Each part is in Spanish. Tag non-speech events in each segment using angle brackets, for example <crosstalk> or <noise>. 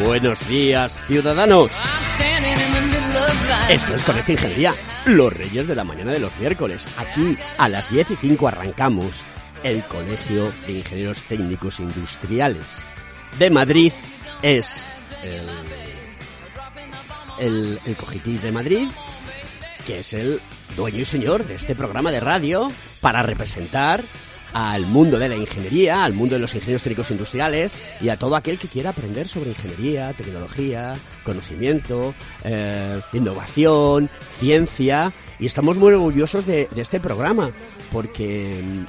Buenos días ciudadanos. Esto es Conecta Ingeniería, los reyes de la mañana de los miércoles. Aquí a las 10 y 5 arrancamos el Colegio de Ingenieros Técnicos Industriales de Madrid. Es el, el, el Cogitis de Madrid, que es el dueño y señor de este programa de radio para representar al mundo de la ingeniería, al mundo de los ingenieros técnicos industriales y a todo aquel que quiera aprender sobre ingeniería, tecnología, conocimiento, eh, innovación, ciencia. Y estamos muy orgullosos de, este programa porque mm,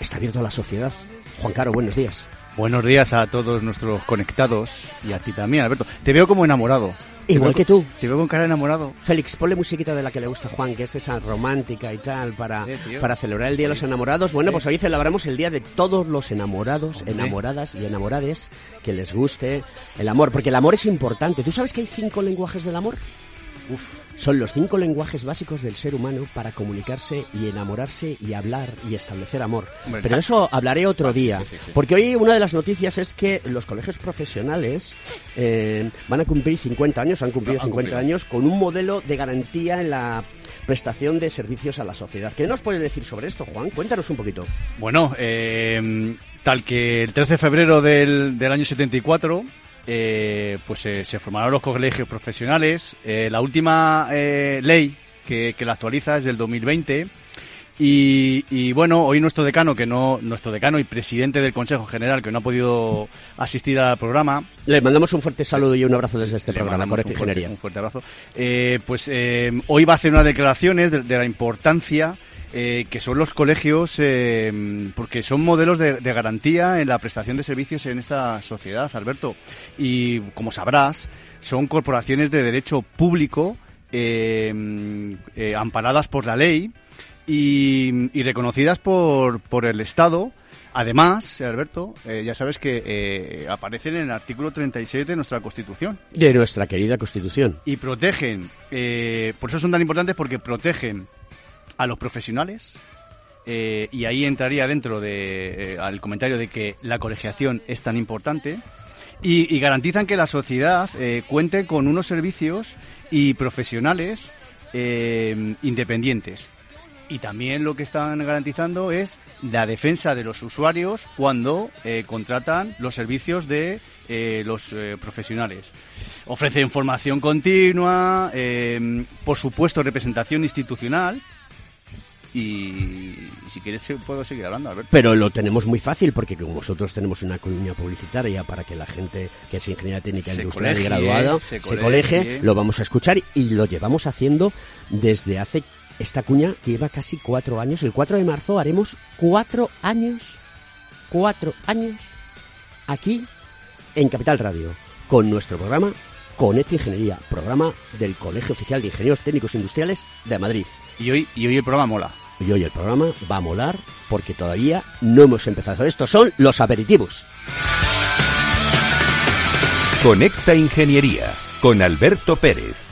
está abierto a la sociedad. Juan Caro, buenos días. Buenos días a todos nuestros conectados y a ti también, Alberto. Te veo como enamorado. Igual que tú. Te veo con cara de enamorado. Félix, ponle musiquita de la que le gusta a Juan, que es esa romántica y tal, para, Sí, para celebrar el Día de los Enamorados. Bueno, pues hoy celebramos el Día de todos los enamorados, Hombre. enamoradas y enamorades que les guste el amor, porque el amor es importante. ¿Tú sabes que hay cinco lenguajes del amor? Uf, Son los cinco lenguajes básicos del ser humano para comunicarse y enamorarse y hablar y establecer amor. Pero eso hablaré otro día. sí, sí, sí. Porque hoy una de las noticias es que los colegios profesionales eh, van a cumplir 50 años, han cumplido Han 50 cumplido. años con un modelo de garantía en la prestación de servicios a la sociedad. ¿Qué nos puedes decir sobre esto, Juan? Cuéntanos un poquito. Bueno, eh, tal que el 13 de febrero del, del año 74, eh, pues eh, se formaron los colegios profesionales. Eh, la última ley que, que la actualiza es del 2020. Y, y bueno, hoy nuestro decano, que no, nuestro decano y presidente del Consejo General, que no ha podido asistir al programa, Le mandamos un fuerte saludo y un abrazo desde este programa, Correcta un fuerte- Ingeniería. Un fuerte abrazo. Eh, pues eh, hoy va a hacer unas declaraciones de, de la importancia eh, que son los colegios, eh, porque son modelos de, de garantía en la prestación de servicios en esta sociedad, Alberto. Y como sabrás, son corporaciones de derecho público eh, amparadas por la ley y, y reconocidas por, por el Estado. Además, Alberto, eh, ya sabes que eh, aparecen en el artículo 37 de nuestra Constitución De nuestra querida Constitución. y protegen, eh, por eso son tan importantes porque protegen a los profesionales eh, y ahí entraría dentro de, eh, al comentario de que la colegiación es tan importante y, garantizan que la sociedad eh, cuente con unos servicios y profesionales independientes. Y también lo que están garantizando es la defensa de los usuarios cuando contratan los servicios de los profesionales. Ofrecen formación continua, por supuesto representación institucional. Y si quieres puedo seguir hablando, Alberto. Pero lo tenemos muy fácil porque como nosotros tenemos una cuña publicitaria para que la gente que es ingeniera técnica Se industrial y graduada se colegie, lo vamos a escuchar y lo llevamos haciendo desde hace esta cuña que lleva casi cuatro años. El 4 de marzo haremos cuatro años, cuatro años aquí en Capital Radio con nuestro programa Conecta Ingeniería, programa del Colegio Oficial de Ingenieros Técnicos Industriales de Madrid. Y hoy, y hoy el programa mola. Y hoy el programa va a molar porque todavía no hemos empezado. Estos son los aperitivos. Conecta Ingeniería con Alberto Pérez.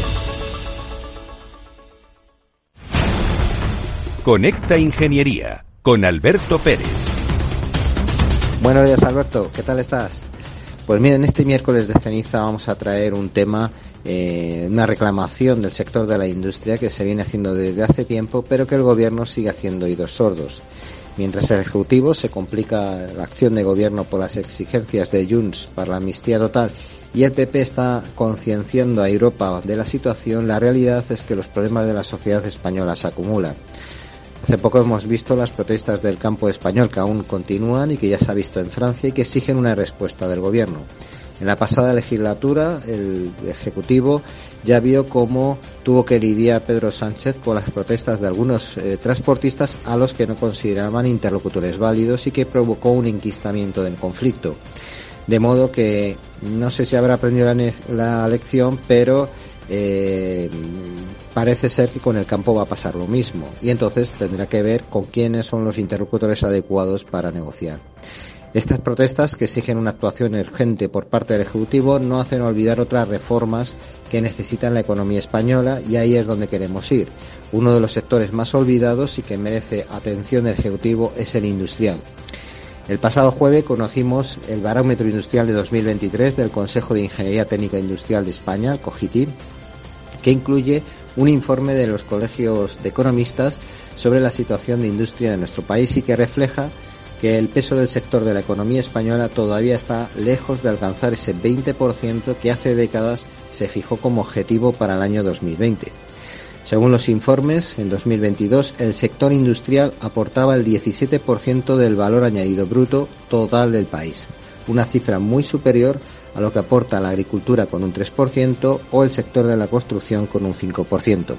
Conecta Ingeniería con Alberto Pérez. Buenos días Alberto, ¿qué tal estás? Pues miren, este miércoles de ceniza vamos a traer un tema, eh, una reclamación del sector de la industria que se viene haciendo desde hace tiempo, pero que el gobierno sigue haciendo oídos sordos. Mientras el Ejecutivo se complica la acción de gobierno por las exigencias de Junts para la amnistía total y el PP está concienciando a Europa de la situación, la realidad es que los problemas de la sociedad española se acumulan. Hace poco hemos visto las protestas del campo español que aún continúan y que ya se ha visto en Francia y que exigen una respuesta del gobierno. En la pasada legislatura, el Ejecutivo ya vio cómo tuvo que lidiar Pedro Sánchez con las protestas de algunos eh, transportistas a los que no consideraban interlocutores válidos y que provocó un enquistamiento del conflicto. De modo que no sé si habrá aprendido la, la lección, pero eh, parece ser que con el campo va a pasar lo mismo y entonces tendrá que ver con quiénes son los interlocutores adecuados para negociar. Estas protestas, que exigen una actuación urgente por parte del Ejecutivo, no hacen olvidar otras reformas que necesitan la economía española y ahí es donde queremos ir. Uno de los sectores más olvidados y que merece atención del Ejecutivo es el industrial. El pasado jueves conocimos el Barómetro Industrial de 2023 del Consejo de Ingeniería Técnica Industrial de España, el COGITIM, que incluye un informe de los colegios de economistas sobre la situación de industria de nuestro país y que refleja que el peso del sector de la economía española todavía está lejos de alcanzar ese 20% que hace décadas se fijó como objetivo para el año 2020. Según los informes, en 2022 el sector industrial aportaba el 17% del valor añadido bruto total del país, una cifra muy superior lo que aporta la agricultura con un 3% o el sector de la construcción con un 5%.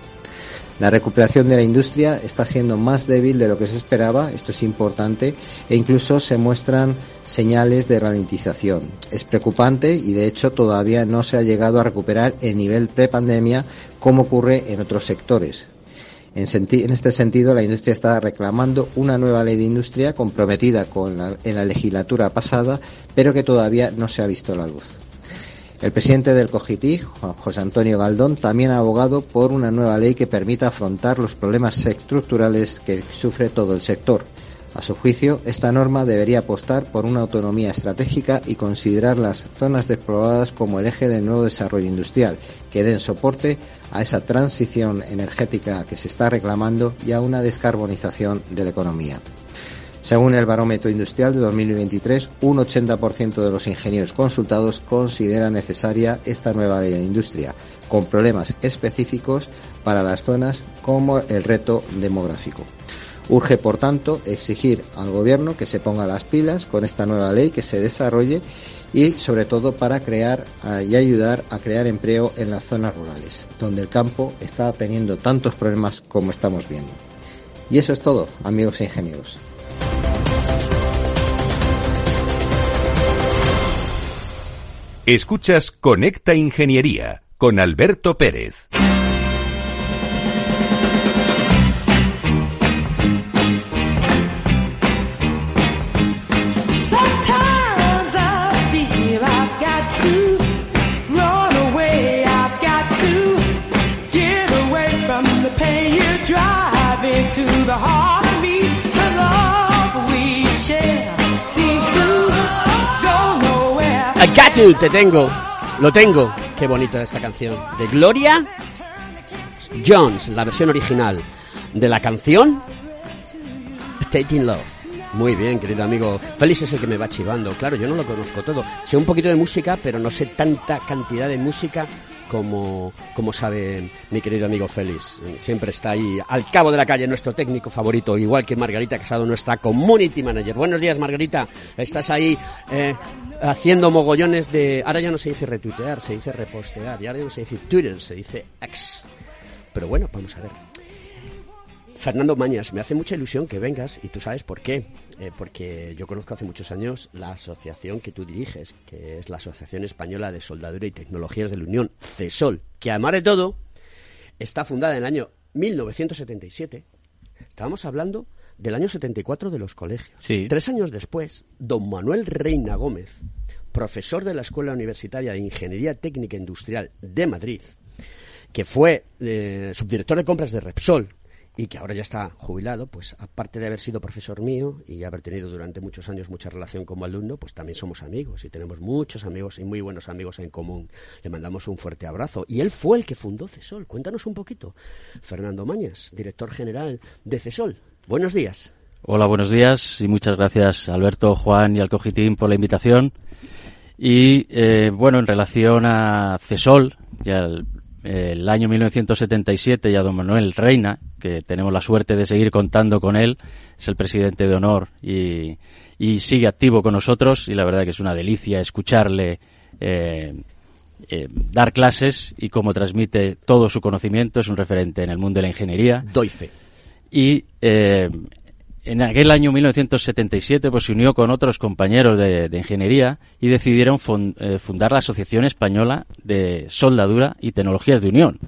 La recuperación de la industria está siendo más débil de lo que se esperaba, esto es importante, e incluso se muestran señales de ralentización. Es preocupante y de hecho todavía no se ha llegado a recuperar el nivel prepandemia como ocurre en otros sectores. En, este sentido, la industria está reclamando una nueva ley de industria comprometida con en la legislatura pasada, pero que todavía no se ha visto la luz. El presidente del COGITI, José Antonio Galdón, también ha abogado por una nueva ley que permita afrontar los problemas estructurales que sufre todo el sector. A su juicio, esta norma debería apostar por una autonomía estratégica y considerar las zonas desprobladas como el eje del nuevo desarrollo industrial, que den soporte a esa transición energética que se está reclamando y a una descarbonización de la economía. Según el barómetro industrial de 2023, un 80% de los ingenieros consultados considera necesaria esta nueva ley de industria, con problemas específicos para las zonas como el reto demográfico. Urge, por tanto, exigir al Gobierno que se ponga las pilas con esta nueva ley, que se desarrolle y, sobre todo, para crear ah, y ayudar a crear empleo en las zonas rurales, donde el campo está teniendo tantos problemas como estamos viendo. Y eso es todo, amigos ingenieros. Escuchas Conecta Ingeniería con Alberto Pérez. Te tengo, lo tengo. Qué bonita esta canción. De Gloria Jones, la versión original de la canción Taking Love. Muy bien, querido amigo. Félix es el que me va chivando. Claro, yo no lo conozco todo. Sé un poquito de música, pero no sé tanta cantidad de música como, como sabe mi querido amigo Félix. Siempre está ahí al cabo de la calle, nuestro técnico favorito, igual que Margarita Casado, nuestra community manager. Buenos días, Margarita. Estás ahí eh, haciendo mogollones de... Ahora ya no se dice retuitear, se dice repostear. Y ahora ya no se dice Twitter, se dice X. Pero bueno, vamos a ver. Fernando Mañas, me hace mucha ilusión que vengas y tú sabes por qué. Eh, porque yo conozco hace muchos años la asociación que tú diriges, que es la Asociación Española de Soldadura y Tecnologías de la Unión, CESOL, que además de todo está fundada en el año 1977. Estábamos hablando del año 74 de los colegios. Sí. Tres años después, don Manuel Reina Gómez, profesor de la Escuela Universitaria de Ingeniería Técnica Industrial de Madrid, que fue eh, subdirector de compras de Repsol y que ahora ya está jubilado, pues aparte de haber sido profesor mío y haber tenido durante muchos años mucha relación como alumno, pues también somos amigos y tenemos muchos amigos y muy buenos amigos en común. Le mandamos un fuerte abrazo. Y él fue el que fundó CESOL. Cuéntanos un poquito. Fernando Mañas, director general de CESOL. Buenos días. Hola, buenos días y muchas gracias Alberto, Juan y al Cogitín por la invitación. Y eh, bueno, en relación a CESOL, ya el, año 1977 y a don Manuel Reina, que tenemos la suerte de seguir contando con él, es el presidente de honor y, y sigue activo con nosotros y la verdad que es una delicia escucharle eh, eh, dar clases y cómo transmite todo su conocimiento, es un referente en el mundo de la ingeniería. Doy fe. Y eh, en aquel año 1977 pues, se unió con otros compañeros de, ingeniería y decidieron eh, fundar la Asociación Española de Soldadura y Tecnologías de Unión.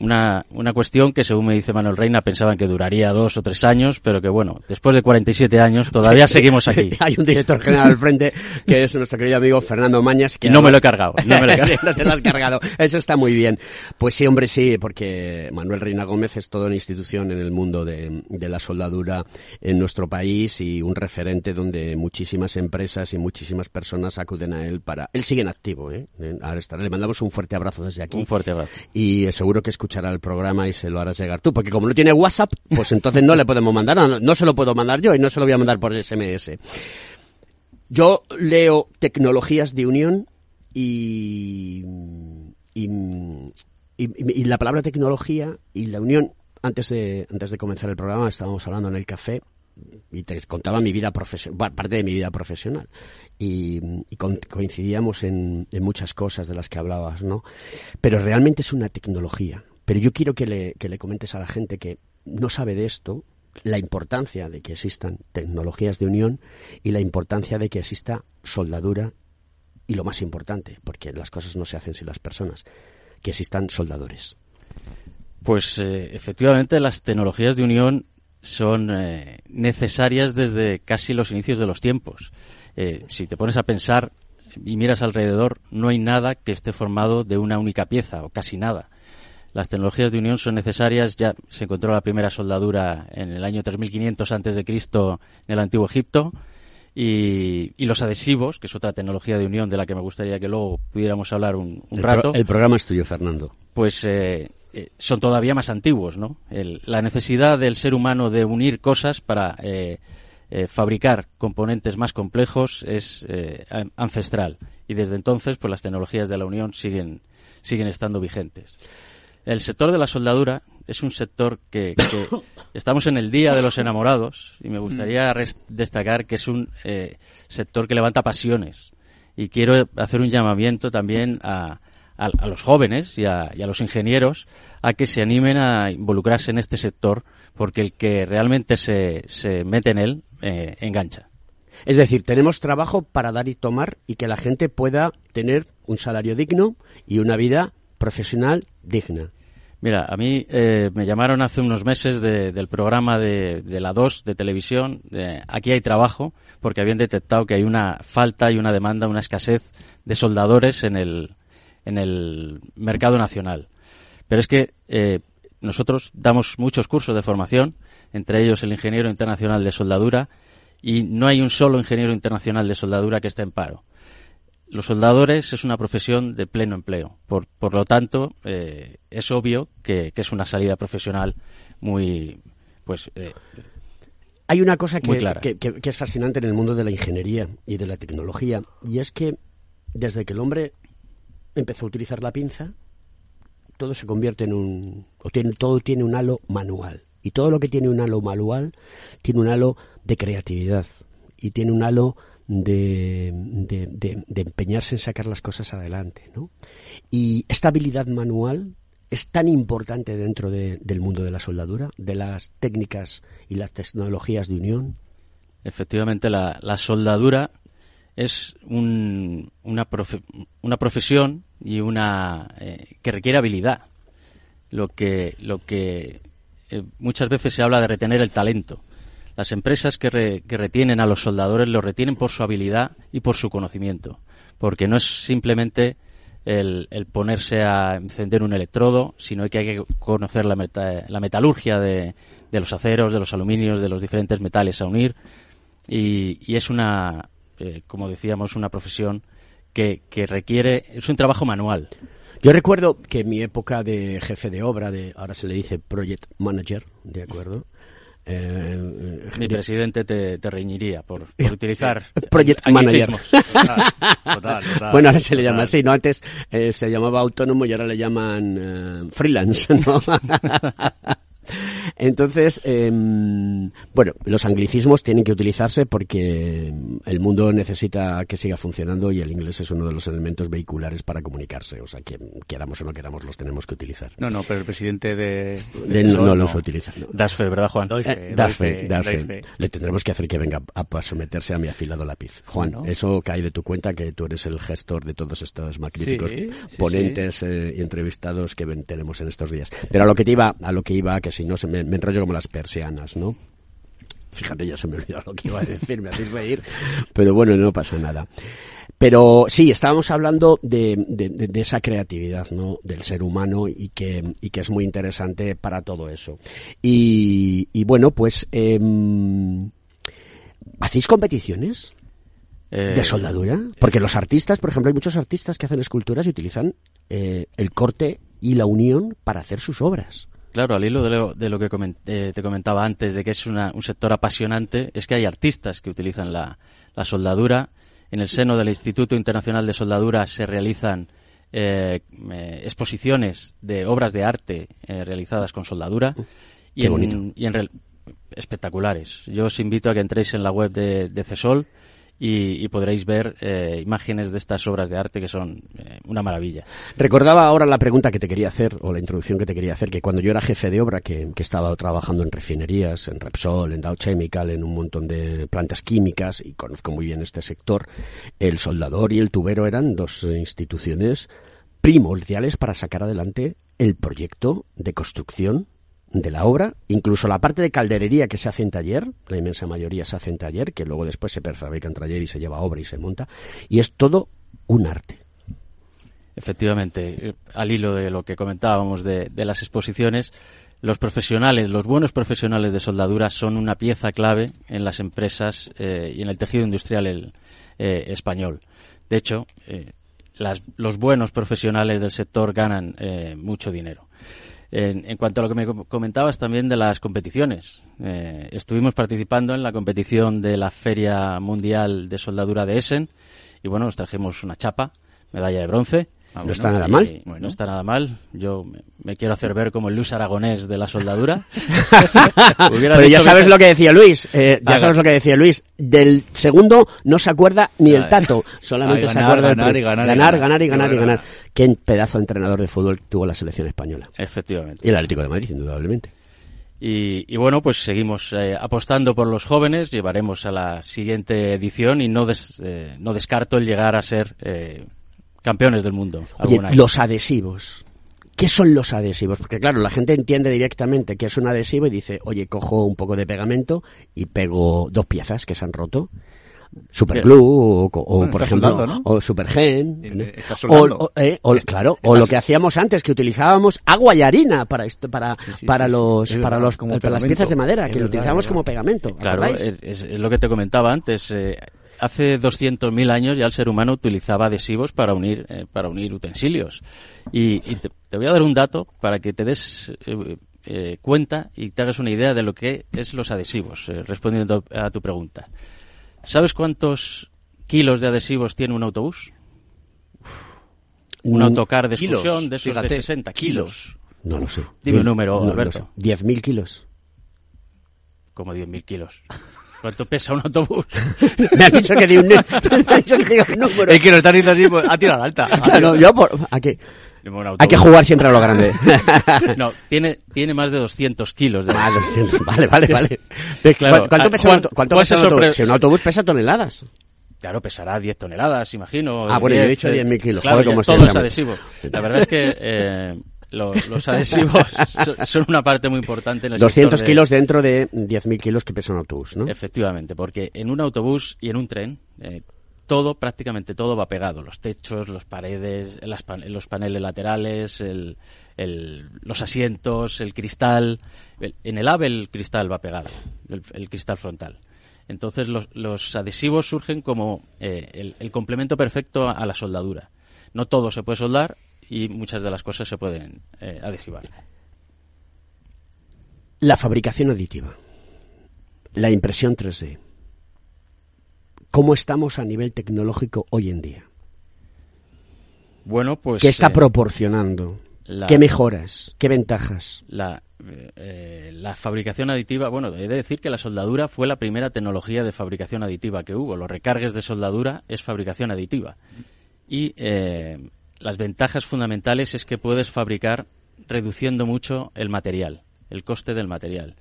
Una, una cuestión que, según me dice Manuel Reina, pensaban que duraría dos o tres años, pero que bueno, después de 47 años todavía seguimos aquí. <laughs> Hay un director general al frente que es nuestro querido amigo Fernando Mañas. Que no me lo he cargado, no me lo he <laughs> cargado. no te lo has cargado. Eso está muy bien. Pues sí, hombre, sí, porque Manuel Reina Gómez es toda una institución en el mundo de, de la soldadura en nuestro país y un referente donde muchísimas empresas y muchísimas personas acuden a él para... Él sigue en activo, ¿eh? Ahora está. Le mandamos un fuerte abrazo desde aquí. Un fuerte abrazo. Y eh, seguro que escuchará el programa y se lo harás llegar tú, porque como no tiene WhatsApp, pues entonces no le podemos mandar, no, se lo puedo mandar yo y no se lo voy a mandar por SMS. Yo leo tecnologías de unión y- y la palabra tecnología y la unión, antes de, antes de comenzar el programa estábamos hablando en el café y te contaba mi vida profesional, parte de mi vida profesional. Y, y con- coincidíamos en, en muchas cosas de las que hablabas, ¿no? Pero realmente es una tecnología. Pero yo quiero que le, que le comentes a la gente que no sabe de esto la importancia de que existan tecnologías de unión y la importancia de que exista soldadura y lo más importante, porque las cosas no se hacen sin las personas, que existan soldadores. Pues eh, efectivamente las tecnologías de unión son eh, necesarias desde casi los inicios de los tiempos. Eh, si te pones a pensar y miras alrededor, no hay nada que esté formado de una única pieza, o casi nada. Las tecnologías de unión son necesarias, ya se encontró la primera soldadura en el año 3500 antes de Cristo en el antiguo Egipto, y, y los adhesivos, que es otra tecnología de unión de la que me gustaría que luego pudiéramos hablar un, un El, rato pro- el programa es tuyo, Fernando. pues eh, eh, son todavía más antiguos, ¿no? El- la necesidad del ser humano de unir cosas para eh, eh, fabricar componentes más complejos es eh, an- ancestral y desde entonces, pues las tecnologías de la Unión siguen siguen estando vigentes. El sector de la soldadura es un sector que, que <laughs> estamos en el día de los enamorados y me gustaría res- destacar que es un eh, sector que levanta pasiones y quiero hacer un llamamiento también a, a, a los jóvenes y a, y a los ingenieros a que se animen a involucrarse en este sector porque el que realmente se, se mete en él eh, engancha. Es decir, tenemos trabajo para dar y tomar y que la gente pueda tener un salario digno y una vida profesional digna. Mira, a mí eh, me llamaron hace unos meses de- del programa de, la 2 de televisión, Aquí hay trabajo, porque habían detectado que hay una falta y una demanda, una escasez de soldadores en el, en el mercado nacional. Pero es que eh, nosotros damos muchos cursos de formación, entre ellos el ingeniero internacional de soldadura, y no hay un solo ingeniero internacional de soldadura que esté en paro los soldadores es una profesión de pleno empleo. Por, por lo tanto, eh, es obvio que, que es una salida profesional muy, pues, eh, Hay una cosa que- que es fascinante en el mundo de la ingeniería y de la tecnología, y es que desde que el hombre empezó a utilizar la pinza, todo se convierte en un... O tiene, todo tiene un halo manual. Y todo lo que tiene un halo manual tiene un halo de creatividad y tiene un halo de, de- de- empeñarse en sacar las cosas adelante. ¿no? Y esta habilidad manual es tan importante dentro de- del mundo de la soldadura, de las técnicas y las tecnologías de unión? Efectivamente, la, la soldadura es un- una, una profesión y una eh, que requiere habilidad. Lo que, lo que eh, muchas veces se habla de retener el talento. Las empresas que, re- que retienen a los soldadores lo retienen por su habilidad y por su conocimiento, porque no es simplemente el, el ponerse a encender un electrodo, sino que hay que conocer la, meta- la metalurgia de, de los aceros, de los aluminios, de los diferentes metales a unir, y, y es una, eh, como decíamos, una profesión que, que requiere, es un trabajo manual. Yo recuerdo que en mi época de jefe de obra, de ahora se le dice project manager, ¿de acuerdo? <laughs> Eh, Mi de- presidente te, te reñiría por, <laughs> por utilizar Project manager. anglicismos. <laughs> Total, total. <laughs> Bueno, ahora se le llama así, ¿no? Antes eh, se llamaba autónomo y ahora le llaman eh, freelance, ¿no? Entonces, em, bueno, los anglicismos tienen que utilizarse porque el mundo necesita que siga funcionando y el inglés es uno de los elementos vehiculares para comunicarse. O sea, que queramos o no queramos, los tenemos que utilizar. No, no, pero el presidente de... De- no, no los utiliza. no. Das fe, ¿verdad, Juan? Doy fe, Eh, fe, fe, da doy fe. fe. Le tendremos que hacer que venga a, a someterse a mi afilado lápiz. Juan, Bueno. eso cae de tu cuenta que tú eres el gestor de todos estos magníficos Sí, sí, ponentes eh, y entrevistados que ven- tenemos en estos días. Pero a lo que te iba, a lo que iba, que si no se me, me enrollo como las persianas, ¿no? Fíjate, ya se me olvidó lo que iba a decir, me hacéis reír. Pero bueno, no pasa nada. Pero sí, estábamos hablando de, de- esa creatividad, ¿no? Del ser humano y que, y que es muy interesante para todo eso. Y, y bueno, pues, em, ¿hacéis competiciones Eh, de soldadura? Porque los artistas, por ejemplo, hay muchos artistas que hacen esculturas y utilizan eh, el corte y la unión para hacer sus obras. Claro, al hilo de lo, de lo que comen- eh, te comentaba antes, de que es una- un sector apasionante, es que hay artistas que utilizan la, la soldadura. En el seno del Instituto Internacional de Soldadura se realizan eh, eh, exposiciones de obras de arte eh, realizadas con soldadura. Y Qué en, bonito. y en espectaculares. Yo os invito a que entréis en la web de, de CESOL y, y podréis ver eh, imágenes de estas obras de arte que son eh, una maravilla. Recordaba ahora la pregunta que te quería hacer, o la introducción que te quería hacer, que cuando yo era jefe de obra, que, que estaba trabajando en refinerías, en Repsol, en Dow Chemical, en un montón de plantas químicas, y conozco muy bien este sector, el soldador y el tubero eran dos instituciones primordiales para sacar adelante el proyecto de construcción de la obra, incluso la parte de calderería que se hace en taller, la inmensa mayoría se hace en taller, que luego después se perfabrica en taller y se lleva obra y se monta, y es todo un arte. Efectivamente, eh, al hilo de lo que comentábamos de, de las exposiciones, los profesionales, los buenos profesionales de soldadura son una pieza clave en las empresas eh, y en el tejido industrial eh, español. De hecho, eh, las- los buenos profesionales del sector ganan eh, mucho dinero. En, en cuanto a lo que me com- comentabas también de las competiciones, eh, estuvimos participando en la competición de la Feria Mundial de Soldadura de Essen y bueno, nos trajimos una chapa, medalla de bronce. Ah, No bueno. está nada mal. eh, Bueno. No está nada mal. Yo me, me quiero hacer ver como el Luz Aragonés de la soldadura. <laughs> Pero ya sabes que- lo que decía Luis, eh, ya sabes lo que decía Luis. Del segundo no se acuerda ni el tato, solamente Ay, se ganar, acuerda ganar ganar y ganar, ganar. ganar y Qué ganar y ganar. Qué pedazo de entrenador de fútbol tuvo la selección española. Efectivamente. Y el Atlético de Madrid, indudablemente. Y, y bueno, pues seguimos eh, apostando por los jóvenes. Llevaremos a la siguiente edición y no, des- eh, no descarto el llegar a ser eh, campeones del mundo. Oye, los adhesivos. ¿Qué son los adhesivos? Porque claro, la gente entiende directamente que es un adhesivo y dice, oye, cojo un poco de pegamento y pego dos piezas que se han roto. Superglue o, co- o, Bueno, por estás ejemplo soldando, ¿no? o Supergen Eh, ¿no? eh, estás o, eh, o- claro o lo que hacíamos antes que utilizábamos agua y harina para esto para sí, para sí, los para verdad, los como para las piezas de madera Es que lo utilizábamos como pegamento Claro, es, es- es lo que te comentaba antes. eh, hace 200.000 años ya el ser humano utilizaba adhesivos para unir, eh, para unir utensilios. Y, y te, te voy a dar un dato para que te des eh, eh, cuenta y te hagas una idea de lo que es los adhesivos, respondiendo a tu pregunta. ¿Sabes cuántos kilos de adhesivos tiene un autobús? Un autocar de kilos, excursión de esos de fíjate, 60 kilos. no lo sé Dime un número, No Alberto. sé. 10.000 kilos Como 10.000 kilos. ¿Cuánto pesa un autobús? <laughs> me has dicho que di un, <laughs> <laughs> me has dicho que diga un número Es que lo estás diciendo así, pues, ha tirado alta. Ha Claro, tirado- yo por... ¿A qué? Hay que jugar siempre a lo grande. no, tiene, tiene más de 200 kilos. De ah, 200. Vale, vale, vale. Claro, ¿Cuánto pesa, un, cuánto pesa un autobús? Si un autobús pesa toneladas. Claro, pesará 10 toneladas, imagino. Ah, bueno, 10, yo he dicho 10.000 kilos. Claro, Joder, todo es adhesivo. La verdad es que eh, los, los, adhesivos <laughs> son una parte muy importante en el 200 kilos dentro de 10.000 kilos que pesa un autobús, ¿no? Efectivamente, porque en un autobús y en un tren eh, todo, prácticamente todo va pegado. Los techos, los paredes, las, los paneles laterales, el, el, los asientos, el cristal. en el AVE el cristal va pegado, el, el cristal frontal. Entonces los, los adhesivos surgen como eh, el, complemento perfecto a, la soldadura. No todo se puede soldar y muchas de las cosas se pueden eh, adhesivar. La fabricación aditiva, la impresión 3D. ¿Cómo estamos a nivel tecnológico hoy en día? Bueno, pues. ¿Qué está eh, proporcionando? ¿Qué mejoras? ¿Qué ventajas? La, eh, la fabricación aditiva, bueno, he de decir que la soldadura fue la primera tecnología de fabricación aditiva que hubo. Los recargues de soldadura es fabricación aditiva. Y eh, las ventajas fundamentales es que puedes fabricar reduciendo mucho el material, el coste del material.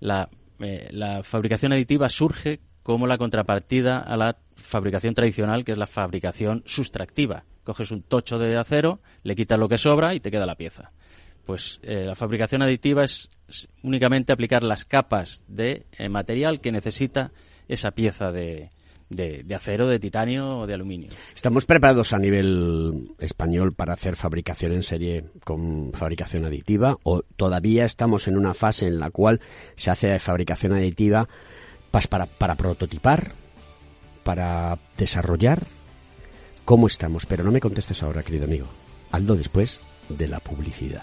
La, eh, la fabricación aditiva surge como la contrapartida a la fabricación tradicional, que es la fabricación sustractiva. Coges un tocho de acero, le quitas lo que sobra y te queda la pieza. Pues eh, la fabricación aditiva es únicamente aplicar las capas de eh, material que necesita esa pieza de, de, acero, de titanio o de aluminio. ¿Estamos preparados a nivel español para hacer fabricación en serie con fabricación aditiva o todavía estamos en una fase en la cual se hace fabricación aditiva para, para prototipar, para desarrollar? ¿Cómo estamos? Pero no me contestes ahora, querido amigo. Aldo después de la publicidad.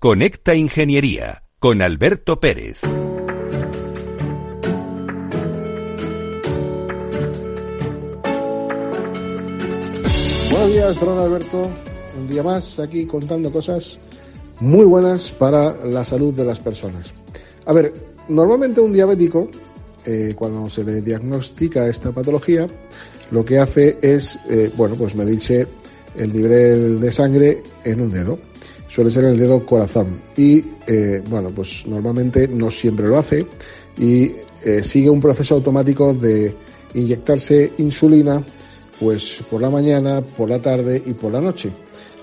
Conecta Ingeniería con Alberto Pérez. Buenos días, don Alberto. Un día más aquí contando cosas muy buenas para la salud de las personas. A ver, normalmente un diabético, eh, cuando se le diagnostica esta patología, lo que hace es, eh, bueno, pues medirse el nivel de sangre en un dedo suele ser el dedo corazón. Y eh, bueno, pues normalmente no siempre lo hace y eh, sigue un proceso automático de inyectarse insulina pues por la mañana, por la tarde y por la noche,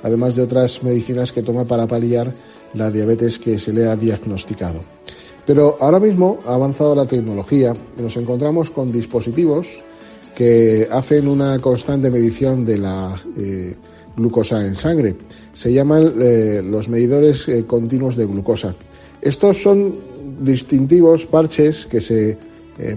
además de otras medicinas que toma para paliar la diabetes que se le ha diagnosticado. Pero ahora mismo ha avanzado la tecnología y nos encontramos con dispositivos que hacen una constante medición de la eh, glucosa en sangre. Se llaman eh, los medidores eh, continuos de glucosa. Estos son distintivos parches que se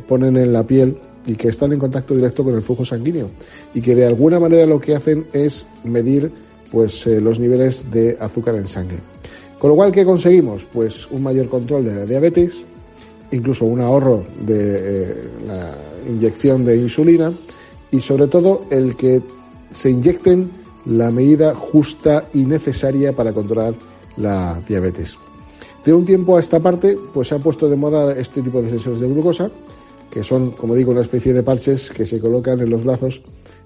ponen en la piel y que están en contacto directo con el flujo sanguíneo y que de alguna manera lo que hacen es medir pues los niveles de azúcar en sangre. Con lo cual, ¿qué conseguimos? Pues un mayor control de la diabetes, incluso un ahorro de la inyección de insulina y sobre todo el que se inyecten la medida justa y necesaria para controlar la diabetes. De un tiempo a esta parte, pues se ha puesto de moda este tipo de sensores de glucosa, que son, como digo, una especie de parches que se colocan en los brazos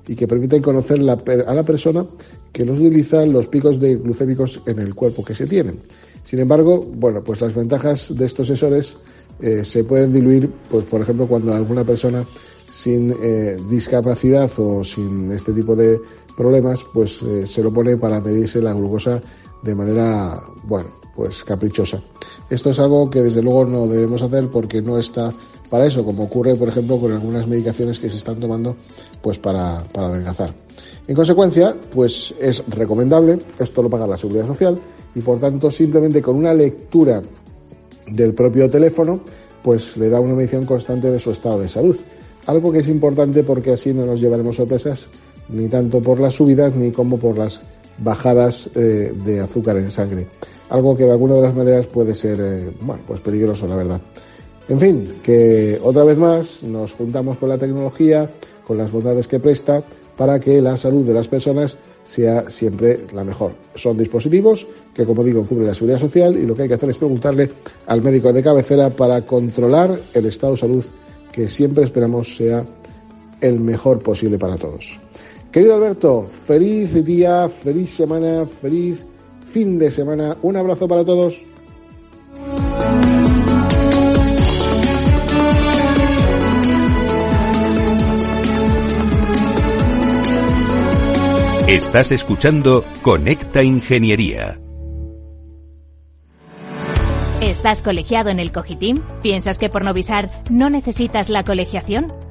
y que permiten conocer a la persona que los utiliza los picos de glucémicos en el cuerpo que se tienen. Sin embargo, bueno, pues las ventajas de estos sensores eh, se pueden diluir, pues por ejemplo, cuando alguna persona sin eh, discapacidad o sin este tipo de problemas, pues eh, se lo pone para medirse la glucosa de manera, bueno, pues caprichosa. Esto es algo que desde luego no debemos hacer porque no está para eso, como ocurre, por ejemplo, con algunas medicaciones que se están tomando, pues para, para adelgazar. En consecuencia, pues es recomendable, esto lo paga la Seguridad Social, y por tanto simplemente con una lectura del propio teléfono, pues le da una medición constante de su estado de salud. Algo que es importante porque así no nos llevaremos sorpresas ni tanto por las subidas ni como por las bajadas eh, de azúcar en sangre. Algo que de alguna de las maneras puede ser, eh, bueno, pues peligroso, la verdad. En fin, que otra vez más nos juntamos con la tecnología, con las bondades que presta, para que la salud de las personas sea siempre la mejor. Son dispositivos que, como digo, cubren la seguridad social y lo que hay que hacer es preguntarle al médico de cabecera para controlar el estado de salud que siempre esperamos sea el mejor posible para todos. Querido Alberto, feliz día, feliz semana, feliz fin de semana. Un abrazo para todos. Estás escuchando Conecta Ingeniería. ¿Estás colegiado en el Cogitim? ¿Piensas que por Novisar no necesitas la colegiación?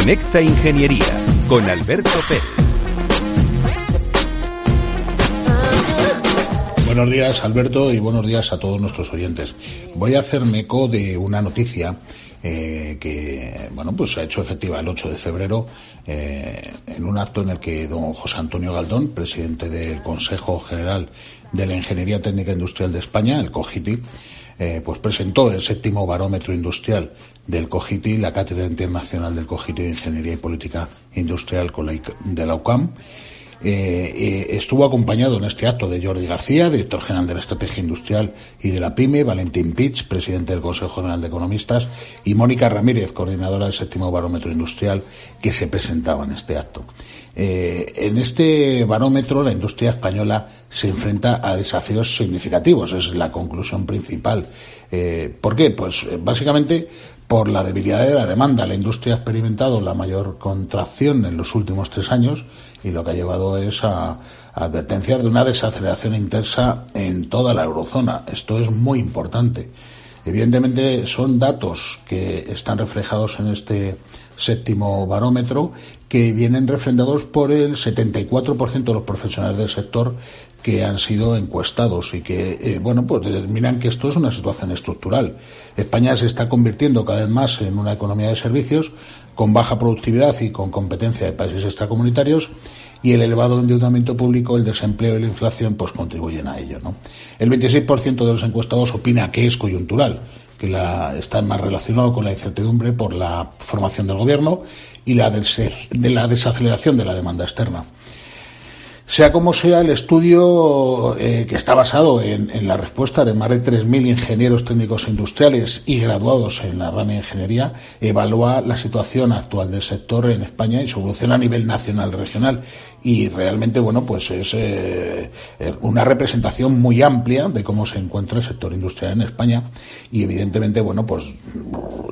Conecta Ingeniería con Alberto Pérez. Buenos días, Alberto, y buenos días a todos nuestros oyentes. Voy a hacerme eco de una noticia eh, que, bueno, pues se ha hecho efectiva el 8 de febrero eh, en un acto en el que don José Antonio Galdón, presidente del Consejo General de la Ingeniería Técnica Industrial de España, el COGITI, eh, pues presentó el séptimo barómetro industrial del COGITI, la Cátedra Internacional del COGITI de Ingeniería y Política Industrial de la UCAM. Eh, eh, estuvo acompañado en este acto de Jordi García, director general de la Estrategia Industrial y de la PYME, Valentín Pitch, presidente del Consejo General de Economistas, y Mónica Ramírez, coordinadora del séptimo barómetro industrial, que se presentaba en este acto. Eh, en este barómetro, la industria española se enfrenta a desafíos significativos, es la conclusión principal. Eh, ¿Por qué? Pues eh, básicamente por la debilidad de la demanda. La industria ha experimentado la mayor contracción en los últimos tres años y lo que ha llevado es a, a advertencias de una desaceleración intensa en toda la eurozona. Esto es muy importante. Evidentemente son datos que están reflejados en este séptimo barómetro que vienen refrendados por el 74% de los profesionales del sector que han sido encuestados y que, eh, bueno, pues determinan que esto es una situación estructural. España se está convirtiendo cada vez más en una economía de servicios con baja productividad y con competencia de países extracomunitarios y el elevado endeudamiento público, el desempleo y la inflación pues contribuyen a ello. ¿no? El 26% de los encuestados opina que es coyuntural, que está más relacionado con la incertidumbre por la formación del gobierno y la, de la desaceleración de la demanda externa. Sea como sea, el estudio eh, que está basado en, la respuesta de más de 3.000 ingenieros técnicos industriales y graduados en la rama de ingeniería evalúa la situación actual del sector en España y su evolución a nivel nacional y regional y realmente bueno pues es eh, eh, una representación muy amplia de cómo se encuentra el sector industrial en España y evidentemente bueno pues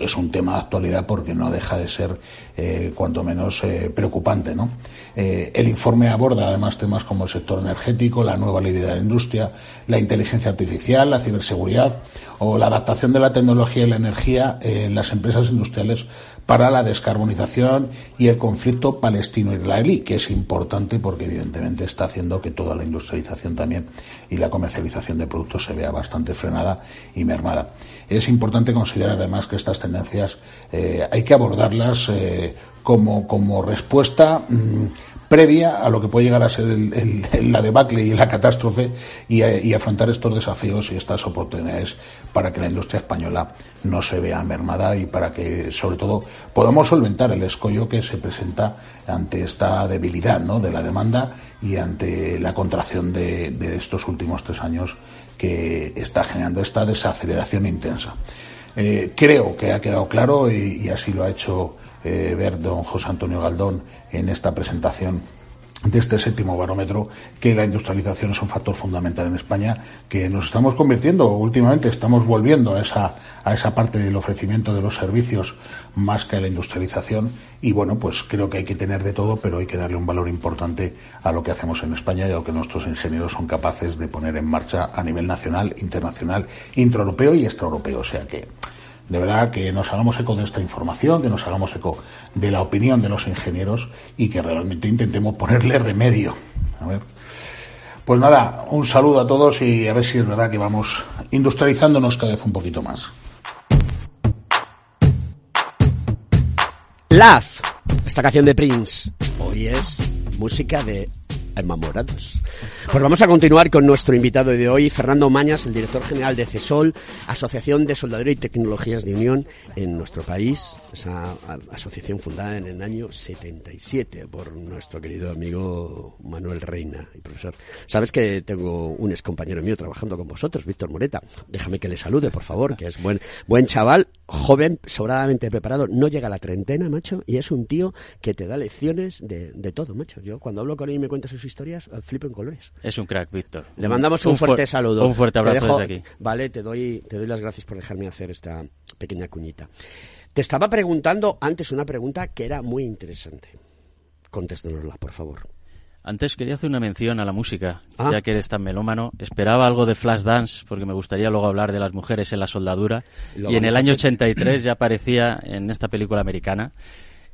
es un tema de actualidad porque no deja de ser eh, cuanto menos preocupante ¿no? el informe aborda además temas como el sector energético la nueva ley de la industria la inteligencia artificial la ciberseguridad o la adaptación de la tecnología y la energía en las empresas industriales para la descarbonización y el conflicto palestino-israelí, que es importante porque evidentemente está haciendo que toda la industrialización también y la comercialización de productos se vea bastante frenada y mermada. Es importante considerar además que estas tendencias eh, hay que abordarlas eh, como, como respuesta mm, previa a lo que puede llegar a ser la debacle y la catástrofe y, afrontar estos desafíos y estas oportunidades para que la industria española no se vea mermada y para que, sobre todo, podamos solventar el escollo que se presenta ante esta debilidad ¿no? de la demanda y ante la contracción de, estos últimos tres años que está generando esta desaceleración intensa. Eh, creo que ha quedado claro y así lo ha hecho eh, ver don José Antonio Galdón en esta presentación de este séptimo barómetro que la industrialización es un factor fundamental en España que nos estamos convirtiendo últimamente estamos volviendo a esa a esa parte del ofrecimiento de los servicios más que a la industrialización. Y bueno pues creo que hay que tener de todo pero hay que darle un valor importante a lo que hacemos en España y a lo que nuestros ingenieros son capaces de poner en marcha a nivel nacional internacional intraeuropeo y extraeuropeo. O sea que de verdad que nos hagamos eco de esta información, que nos hagamos eco de la opinión de los ingenieros y que realmente intentemos ponerle remedio. A ver. Pues nada, un saludo a todos y a ver si es verdad que vamos industrializándonos cada vez un poquito más. Love, esta canción de Prince, hoy es música de enamorados. Pues vamos a continuar con nuestro invitado de hoy, Fernando Mañas, el director general de CESOL, Asociación de Soldadura y Tecnologías de Unión en nuestro país, esa asociación fundada en el año 77 por nuestro querido amigo Manuel Reina y profesor. Sabes que tengo un ex compañero mío trabajando con vosotros, Víctor Moreta. Déjame que le salude, por favor, que es buen, buen chaval, joven, sobradamente preparado, no llega a la treintena, macho, y es un tío que te da lecciones de, de todo, macho. Yo cuando hablo con él y me cuenta sus historias, eh, flipo en colores. Es un crack, Víctor. Le mandamos un, fuerte saludo. Un fuerte abrazo desde aquí. Vale, te doy, te doy las gracias por dejarme hacer esta pequeña cuñita. Te estaba preguntando antes una pregunta que era muy interesante. Contéstenosla, por favor. Antes quería hacer una mención a la música, ah. ya que eres tan melómano. Esperaba algo de Flashdance, porque me gustaría luego hablar de las mujeres en la soldadura. y en el año 83 ya aparecía en esta película americana.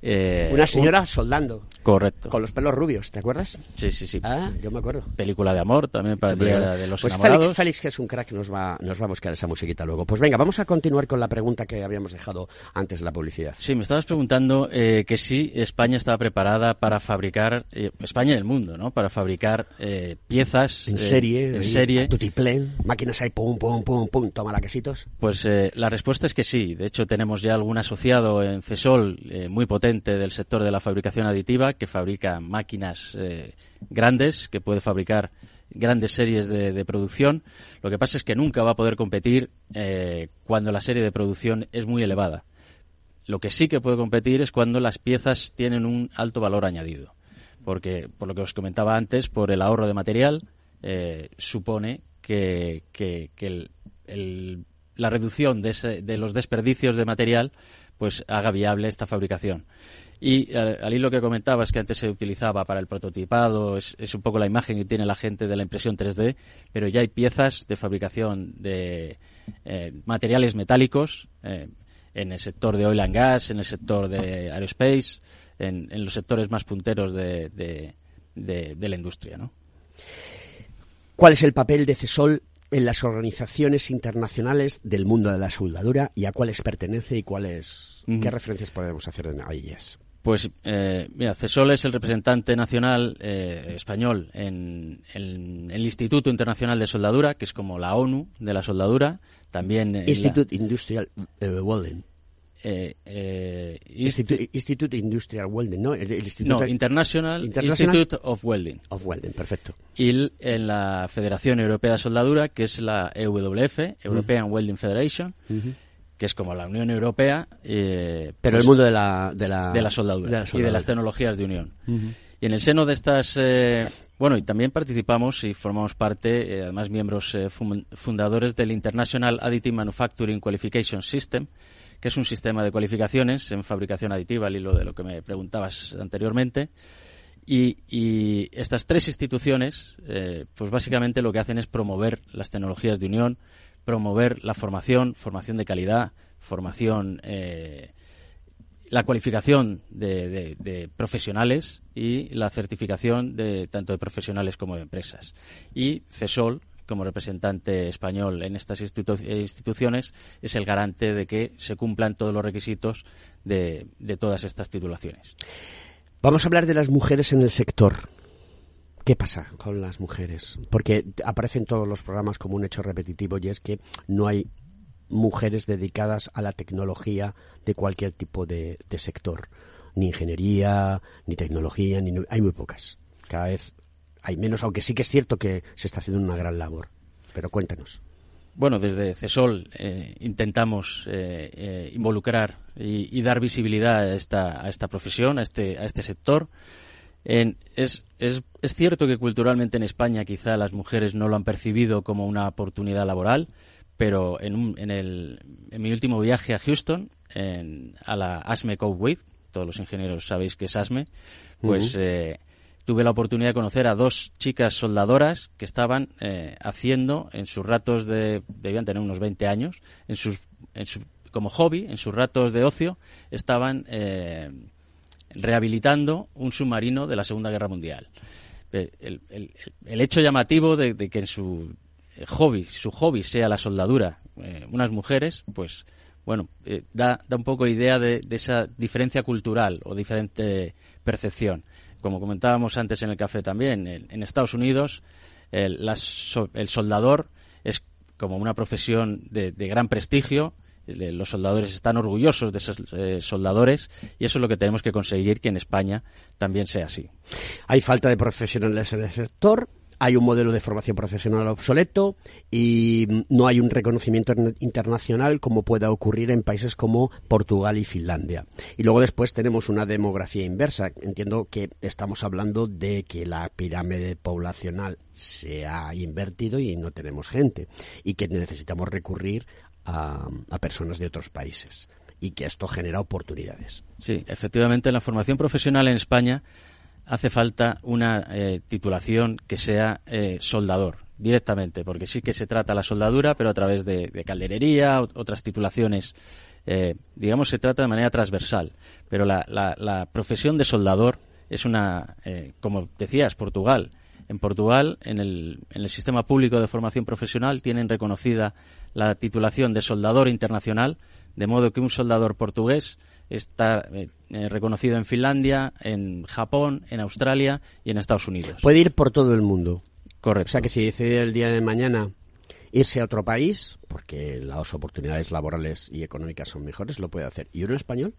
Eh, Una señora soldando. Correcto. Con los pelos rubios, ¿te acuerdas? Sí, sí, sí. Ah, yo me acuerdo. Película de amor también para el Día de los pues Enamorados. Félix, que es un crack, nos va, nos va a buscar esa musiquita luego. Pues venga, vamos a continuar con la pregunta que habíamos dejado antes de la publicidad. Sí, me estabas preguntando eh, que si España estaba preparada para fabricar, eh, España y el mundo, ¿no? Para fabricar piezas. En serie. En serie. Tutiplen, máquinas ahí, pum, pum, pum, pum, toma la quesitos. Pues la respuesta es que sí. De hecho, tenemos ya algún asociado en CESOL muy potente del sector de la fabricación aditiva que fabrica máquinas eh, grandes, que puede fabricar grandes series de, producción. Lo que pasa es que nunca va a poder competir eh, cuando la serie de producción es muy elevada. Lo que sí que puede competir es cuando las piezas tienen un alto valor añadido. Porque, por lo que os comentaba antes, por el ahorro de material, eh, supone que, la reducción de, de los desperdicios de material pues haga viable esta fabricación. Y eh, al, hilo que comentabas que antes se utilizaba para el prototipado, es, un poco la imagen que tiene la gente de la impresión 3D, pero ya hay piezas de fabricación de eh, materiales metálicos eh, en el sector de oil and gas, en el sector de aerospace, en, los sectores más punteros de, de, la industria. ¿no? ¿Cuál es el papel de CESOL en las organizaciones internacionales del mundo de la soldadura y a cuáles pertenece y cuáles, qué referencias podemos hacer en ellas? Pues eh, mira, CESOL es el representante nacional eh, español en, el Instituto Internacional de Soldadura, que es como la ONU de la soldadura. También Institute Industrial eh, Welding. Eh, eh, Institute, Industrial Welding, ¿no? no, International, Institute of Welding. Of Welding, perfecto. Y en la Federación Europea de Soldadura, que es la EWF, European Welding Federation, que es como la Unión Europea. Eh, Pero el pues, mundo de la, de la, de la, soldadura, y de las tecnologías de unión. Y en el seno de estas. Bueno, y también participamos y formamos parte, además miembros fundadores del International Additive Manufacturing Qualification System, que es un sistema de cualificaciones en fabricación aditiva, al hilo de lo que me preguntabas anteriormente. Y, estas tres instituciones, pues básicamente lo que hacen es promover las tecnologías de unión, promover la formación, formación de calidad, formación, eh, la cualificación de, profesionales y la certificación de tanto de profesionales como de empresas. Y CESOL, como representante español en estas instituciones, es el garante de que se cumplan todos los requisitos de todas estas titulaciones. Vamos a hablar de las mujeres en el sector. ¿Qué pasa con las mujeres? Porque aparece en todos los programas como un hecho repetitivo y es que no hay mujeres dedicadas a la tecnología de cualquier tipo de, sector. Ni ingeniería, ni tecnología, ni hay muy pocas. Cada vez hay menos, aunque sí que es cierto que se está haciendo una gran labor. Pero cuéntanos. Bueno, desde CESOL eh, intentamos eh, eh, involucrar y, dar visibilidad a esta, a esta profesión, a este, a este sector es, es, es, cierto que culturalmente en España quizá las mujeres no lo han percibido como una oportunidad laboral, pero en, en, el, en mi último viaje a Houston, en, a la ASME Code todos los ingenieros sabéis que es ASME, pues eh, tuve la oportunidad de conocer a dos chicas soldadoras que estaban eh, haciendo en sus ratos de, debían tener unos 20 años, en sus, en su, como hobby, en sus ratos de ocio, estaban eh, rehabilitando un submarino de la Segunda Guerra Mundial. El, hecho llamativo de, que en su eh, hobby, su hobby sea la soldadura, eh, unas mujeres, pues bueno, eh, da, da, un poco idea de, esa diferencia cultural o diferente percepción. Como comentábamos antes en el café también, en, Estados Unidos el, soldador es como una profesión de gran prestigio, los soldadores están orgullosos de esos eh, soldadores y eso es lo que tenemos que conseguir que en España también sea así. Hay falta de profesionales en el sector, hay un modelo de formación profesional obsoleto y no hay un reconocimiento internacional como pueda ocurrir en países como Portugal y Finlandia. Y luego después tenemos una demografía inversa. Entiendo que estamos hablando de que la pirámide poblacional se ha invertido y no tenemos gente y que necesitamos recurrir a, personas de otros países y que esto genera oportunidades. Sí, efectivamente, en la formación profesional en España hace falta una eh, titulación que sea eh, soldador directamente, porque sí que se trata la soldadura, pero a través de, calderería, otras titulaciones, eh, digamos, se trata de manera transversal. Pero la, la profesión de soldador es una, como decías, Portugal. En Portugal, en el, en el sistema público de formación profesional, tienen reconocida la titulación de soldador internacional, de modo que un soldador portugués está eh, eh, reconocido en Finlandia, en Japón, en Australia y en Estados Unidos. Puede ir por todo el mundo. Correcto. O sea que si decide el día de mañana irse a otro país, porque las oportunidades laborales y económicas son mejores, lo puede hacer. ¿Y uno español?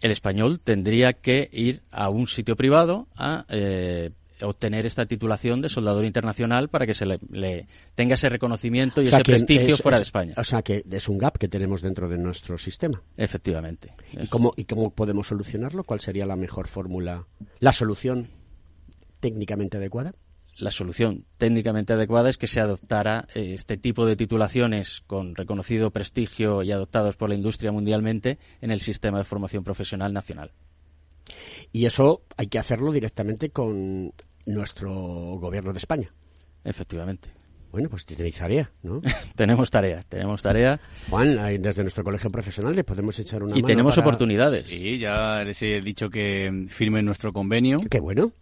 El español tendría que ir a un sitio privado a eh, obtener esta titulación de soldador internacional para que se le, tenga ese reconocimiento y ese prestigio fuera de España. O sea que es un gap que tenemos dentro de nuestro sistema. Efectivamente. ¿Y cómo, ¿Y cómo podemos solucionarlo? ¿Cuál sería la mejor fórmula, la solución técnicamente adecuada? La solución técnicamente adecuada es que se adoptara eh, este tipo de titulaciones con reconocido prestigio y adoptados por la industria mundialmente en el sistema de formación profesional nacional. Y eso hay que hacerlo directamente con nuestro gobierno de España. Efectivamente. Bueno, pues tenéis tarea, ¿no? <laughs> tenemos tarea, tenemos tarea. Juan, desde nuestro colegio profesional le podemos echar una y mano tenemos para- oportunidades. Sí, ya les he dicho que firmen nuestro convenio. Qué bueno.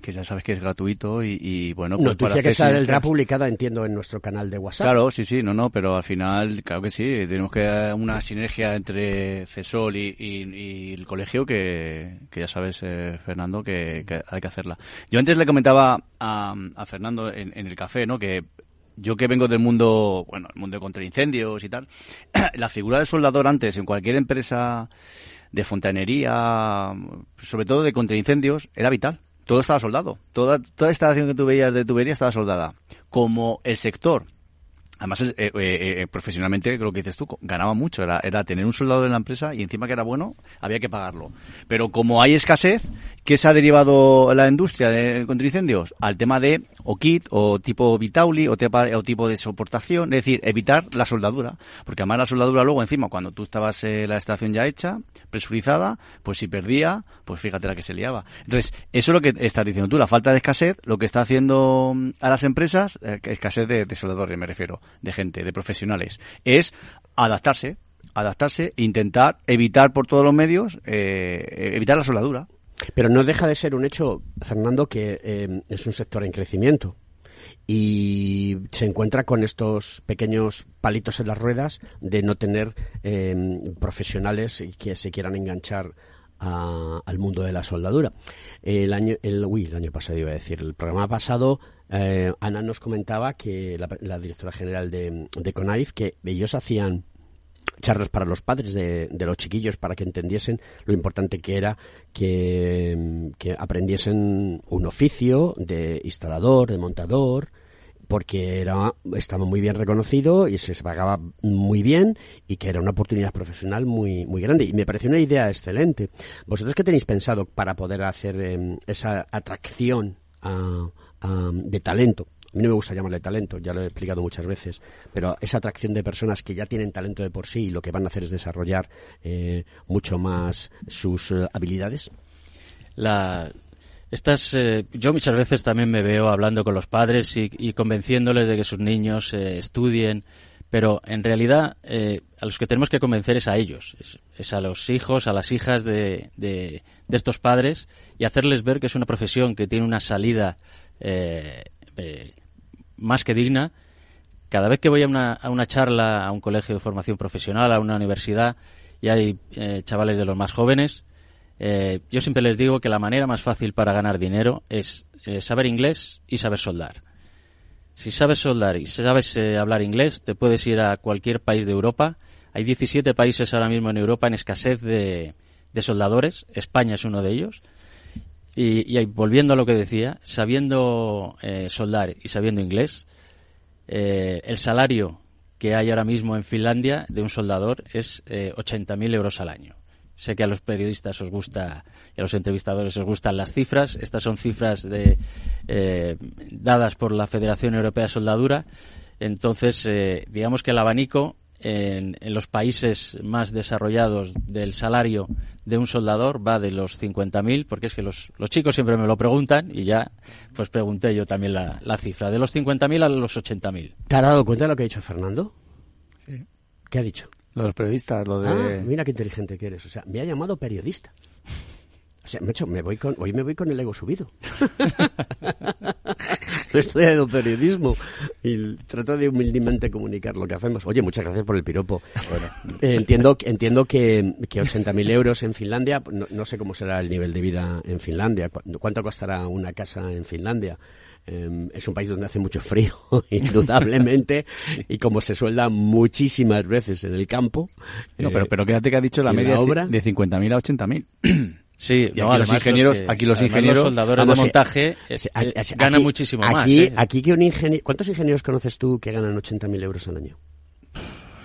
Que ya sabes que es gratuito y, y, bueno, pues para Noticia que hacer saldrá publicada, entiendo, en nuestro canal de WhatsApp. Claro, sí, sí, no, no, pero al final, claro que sí, tenemos que dar una sinergia entre CESOL y, y- y el colegio que, que ya sabes, eh, Fernando, que, que hay que hacerla. Yo antes le comentaba a, a Fernando en, en el café, ¿no? Que yo que vengo del mundo, bueno, el mundo de contraincendios y tal, <clears throat> la figura del soldador antes en cualquier empresa de fontanería, sobre todo de contraincendios, era vital. Todo estaba soldado. Toda, toda instalación que tú veías de tubería estaba soldada. Como el sector Además, eh, eh, eh, profesionalmente, creo que dices tú, ganaba mucho. Era, era tener un soldado en la empresa y encima que era bueno, había que pagarlo. Pero como hay escasez, ¿qué se ha derivado la industria de contraincendios? Al tema de o kit, o tipo Vitauli, o, tipo de soportación. Es decir, evitar la soldadura. Porque además la soldadura luego, encima, cuando tú estabas eh, la estación ya hecha, presurizada, pues si perdía, pues fíjate la que se liaba. Entonces, eso es lo que estás diciendo tú, la falta de escasez, lo que está haciendo mm, a las empresas, eh, escasez de, de soldadores me refiero, de gente, de profesionales, es adaptarse, adaptarse e intentar evitar por todos los medios, eh, evitar la soldadura. Pero no deja de ser un hecho, Fernando, que eh, es un sector en crecimiento y se encuentra con estos pequeños palitos en las ruedas de no tener eh, profesionales que se quieran enganchar a- al mundo de la soldadura. El año, el, uy, el año pasado iba a decir, el programa pasado, eh, Ana nos comentaba que la, directora general de, de CONAIF, que ellos hacían charlas para los padres de, de los chiquillos para que entendiesen lo importante que era que, que aprendiesen un oficio de instalador, de montador, porque era estaba muy bien reconocido y se pagaba muy bien y que era una oportunidad profesional muy muy grande y me pareció una idea excelente. ¿Vosotros qué tenéis pensado para poder hacer em, esa atracción de talento? A mí no me gusta llamarle talento, ya lo he explicado muchas veces, pero esa atracción de personas que ya tienen talento de por sí y lo que van a hacer es desarrollar eh, mucho más sus eh, habilidades. La, estas, eh, yo muchas veces también me veo hablando con los padres y, convenciéndoles de que sus niños eh, estudien, pero en realidad eh, a los que tenemos que convencer es a ellos, es, a los hijos, a las hijas de, de- estos padres y hacerles ver que es una profesión que tiene una salida eh, eh, más que digna. Cada vez que voy a una, a una charla, a un colegio de formación profesional, a una universidad, y hay chavales de los más jóvenes, eh, yo siempre les digo que la manera más fácil para ganar dinero es eh, saber inglés y saber soldar. Si sabes soldar y sabes eh, hablar inglés, te puedes ir a cualquier país de Europa. Hay 17 países ahora mismo en Europa en escasez de, soldadores. España es uno de ellos. Y, volviendo a lo que decía, sabiendo soldar y sabiendo inglés, el salario que hay ahora mismo en Finlandia de un soldador es eh, 80.000 euros al año. Sé que a los periodistas os gusta y a los entrevistadores os gustan las cifras. Estas son cifras de, eh, dadas por la Federación Europea de Soldadura. Entonces, eh, digamos que el abanico en, en los países más desarrollados del salario de un soldador va de los 50.000, porque es que los, los chicos siempre me lo preguntan y ya pues pregunté yo también la, la cifra, de los 50.000 a los 80.000. ¿Te has dado cuenta de lo que ha dicho Fernando? Sí. ¿Qué ha dicho? Los periodistas, lo de... Ah, mira qué inteligente que eres. O sea, me ha llamado periodista. O sea, macho, me voy con, hoy me voy con el ego subido. no he estudiado periodismo y trato de humildemente comunicar lo que hacemos. Oye, muchas gracias por el piropo. Eh, entiendo, entiendo que, que 80.000 euros en Finlandia, no, no sé cómo será el nivel de vida en Finlandia, cu- cuánto costará una casa en Finlandia. Eh, es un país donde hace mucho frío, <laughs> indudablemente, y como se suelda muchísimas veces en el campo. No, eh, pero, pero quédate que ha dicho la media obra. de 50.000 a 80.000. <clears throat> Sí, Y no, aquí los ingenieros, que- aquí los ingenieros, soldadores Vamos, de eh, montaje eh, sí, eh, aquí- ganan aquí- muchísimo aquí, más. ¿eh? Aquí que un ingeniero... ¿Cuántos ingenieros conoces tú que ganan 80.000 euros al año?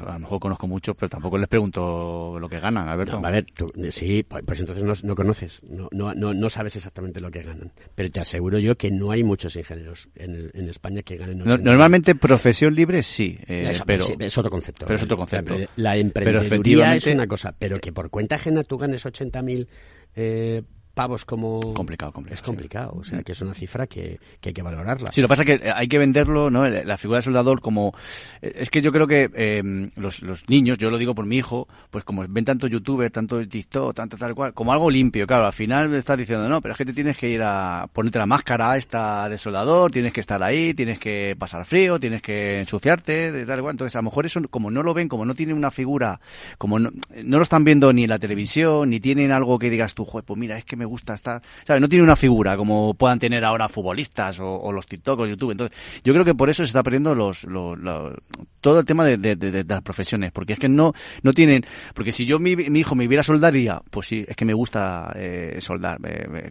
A lo mejor conozco muchos, pero tampoco les pregunto lo que ganan, Alberto. No, a ver, tú- sí, pues, pues entonces no, no conoces, no, no, no, no sabes exactamente lo que ganan. Pero te aseguro yo que no hay muchos ingenieros en, España que ganen No- 80.000. normalmente profesión libre sí, eh, Eso, pero sí, es otro concepto. Pero es otro concepto. La, la Pero emprendeduría efectivamente- es una cosa, pero que por cuenta ajena tú ganes 80.000 eh, pavos como... Complicado, complicado. Es complicado, o sea, que es una cifra que, que hay que valorarla. Sí, lo que pasa es que hay que venderlo, ¿no? La figura de soldador como... Es que yo creo que eh, los, los niños, yo lo digo por mi hijo, pues como ven tanto youtuber, tanto TikTok, tanto tal cual, como algo limpio, claro, al final estás diciendo, no, pero es que te tienes que ir a ponerte la máscara esta de soldador, tienes que estar ahí, tienes que pasar frío, tienes que ensuciarte, de tal cual. Entonces, a lo mejor eso, como no lo ven, como no tienen una figura, como no, no lo están viendo ni en la televisión, ni tienen algo que digas tú, pues mira, es que me gusta estar, ¿sabes? No tiene una figura como puedan tener ahora futbolistas o, los TikTok o YouTube. Entonces, yo creo que por eso se está perdiendo los, los, todo el tema de, de, las profesiones, porque es que no, no tienen, porque si yo mi, mi hijo me viera soldar, diría, pues sí, es que me gusta eh, soldar,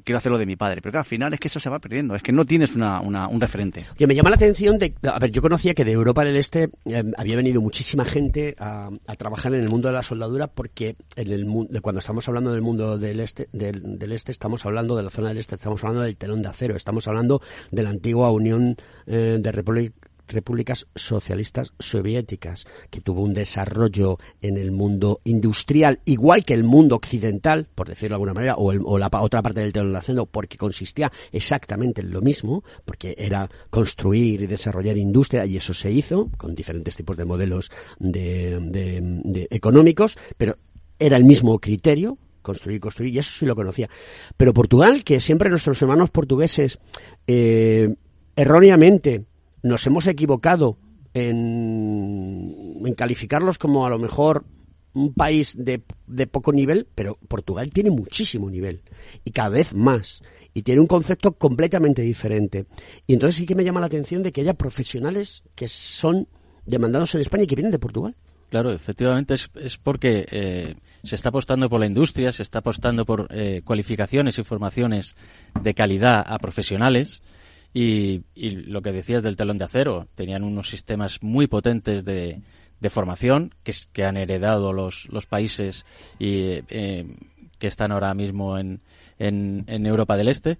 quiero hacerlo de mi padre, pero que al final es que eso se va perdiendo, es que no tienes una, una un referente. Que me llama la atención de, a ver, yo conocía que de Europa del Este eh, había venido muchísima gente a, a, trabajar en el mundo de la soldadura porque en el cuando estamos hablando del mundo del este, del, del estamos hablando de la zona del este, estamos hablando del telón de acero, estamos hablando de la antigua Unión eh, de repúblicas socialistas soviéticas, que tuvo un desarrollo en el mundo industrial, igual que el mundo occidental, por decirlo de alguna manera, o, la otra parte del telón de acero, porque consistía exactamente en lo mismo, porque era construir y desarrollar industria, y eso se hizo con diferentes tipos de modelos de económicos, pero era el mismo criterio, construir, construir, y eso sí lo conocía. Pero Portugal, que siempre nuestros hermanos portugueses eh, erróneamente nos hemos equivocado en, en, calificarlos como a lo mejor un país de, de poco nivel, pero Portugal tiene muchísimo nivel y cada vez más y tiene un concepto completamente diferente. Y entonces sí que me llama la atención de que haya profesionales que son demandados en España y que vienen de Portugal. Claro, efectivamente es, es porque eh, se está apostando por la industria, se está apostando por eh, cualificaciones y formaciones de calidad a profesionales y, lo que decías del telón de acero, tenían unos sistemas muy potentes de, de formación que, que, han heredado los, los países y, eh, que están ahora mismo en, en, en Europa del Este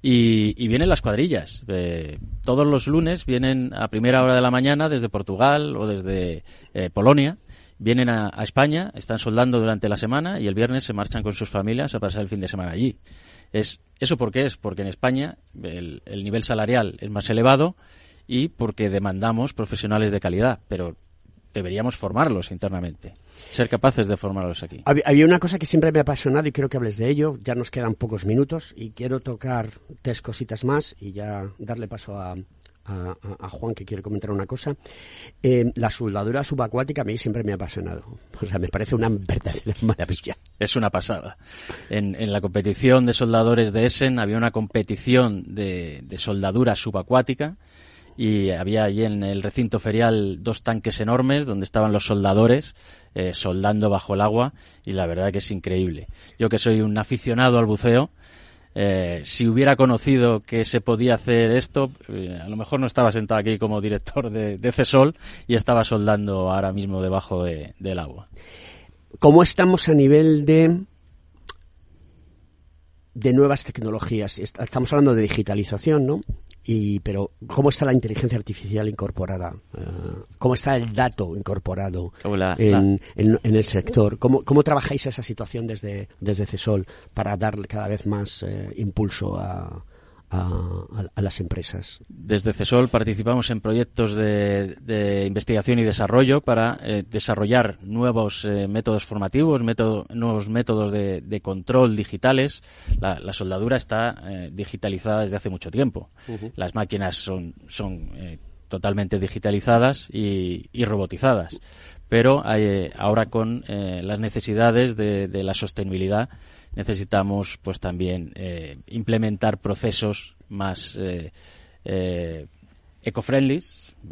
y, vienen las cuadrillas. Eh, todos los lunes vienen a primera hora de la mañana desde Portugal o desde eh, Polonia. Vienen a, España, están soldando durante la semana y el viernes se marchan con sus familias a pasar el fin de semana allí. Es, ¿Eso por qué es? Porque en España el, el nivel salarial es más elevado y porque demandamos profesionales de calidad, pero deberíamos formarlos internamente, ser capaces de formarlos aquí. Había una cosa que siempre me ha apasionado y quiero que hables de ello. Ya nos quedan pocos minutos y quiero tocar tres cositas más y ya darle paso a, a, Juan que quiere comentar una cosa. Eh, la soldadura subacuática a mí siempre me ha apasionado. O sea, me parece una verdadera <laughs> maravilla. Es una pasada. En, en la competición de soldadores de Essen había una competición de, de soldadura subacuática y había allí en el recinto ferial dos tanques enormes donde estaban los soldadores eh, soldando bajo el agua y la verdad que es increíble. Yo que soy un aficionado al buceo, eh, si hubiera conocido que se podía hacer esto, eh, a lo mejor no estaba sentado aquí como director de, de CESOL y estaba soldando ahora mismo debajo de, del agua. ¿Cómo estamos a nivel de de nuevas tecnologías? Estamos hablando de digitalización, ¿no? Y, pero, ¿cómo está la inteligencia artificial incorporada? Eh, ¿Cómo está el dato incorporado en, el sector? ¿Cómo, ¿Cómo, trabajáis esa situación desde, desde CESOL para darle cada vez más eh, impulso a, a, las empresas. Desde CESOL participamos en proyectos de, investigación y desarrollo para eh, desarrollar nuevos eh, métodos formativos, nuevos métodos de, control digitales. La, soldadura está eh, digitalizada desde hace mucho tiempo. Las máquinas son, son totalmente digitalizadas y, robotizadas. Pero ahora con las necesidades de la sostenibilidad necesitamos pues también eh, implementar procesos más eh, eh, eco-friendly,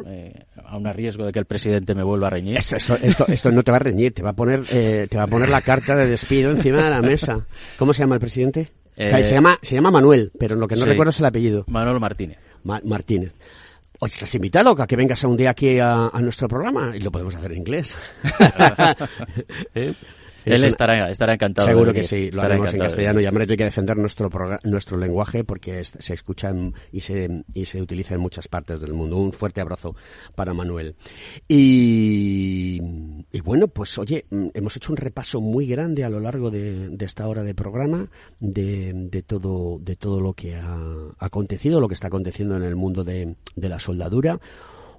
eh, a un riesgo de que el presidente me vuelva a reñir. Esto, esto, no te va a reñir, te va a poner te va a poner la carta de despido encima de la mesa. ¿Cómo se llama el presidente? se llama se llama Manuel, pero lo que no recuerdo es el apellido. Manuel Martínez. Martínez. Oye, estás invitado a que vengas a un día aquí a, nuestro programa y lo podemos hacer en inglés. <laughs> <laughs> Él estará, estará encantado. Seguro que sí, lo haremos en castellano. Y a hay que defender nuestro, nuestro lenguaje porque se escucha y se, y se utiliza en muchas partes del mundo. Un fuerte abrazo para Manuel. Y, y bueno, pues oye, mm, hemos hecho un repaso muy grande a lo largo de, esta hora de programa de, de, todo, de todo lo que ha acontecido, lo que está aconteciendo en el mundo de, de la soldadura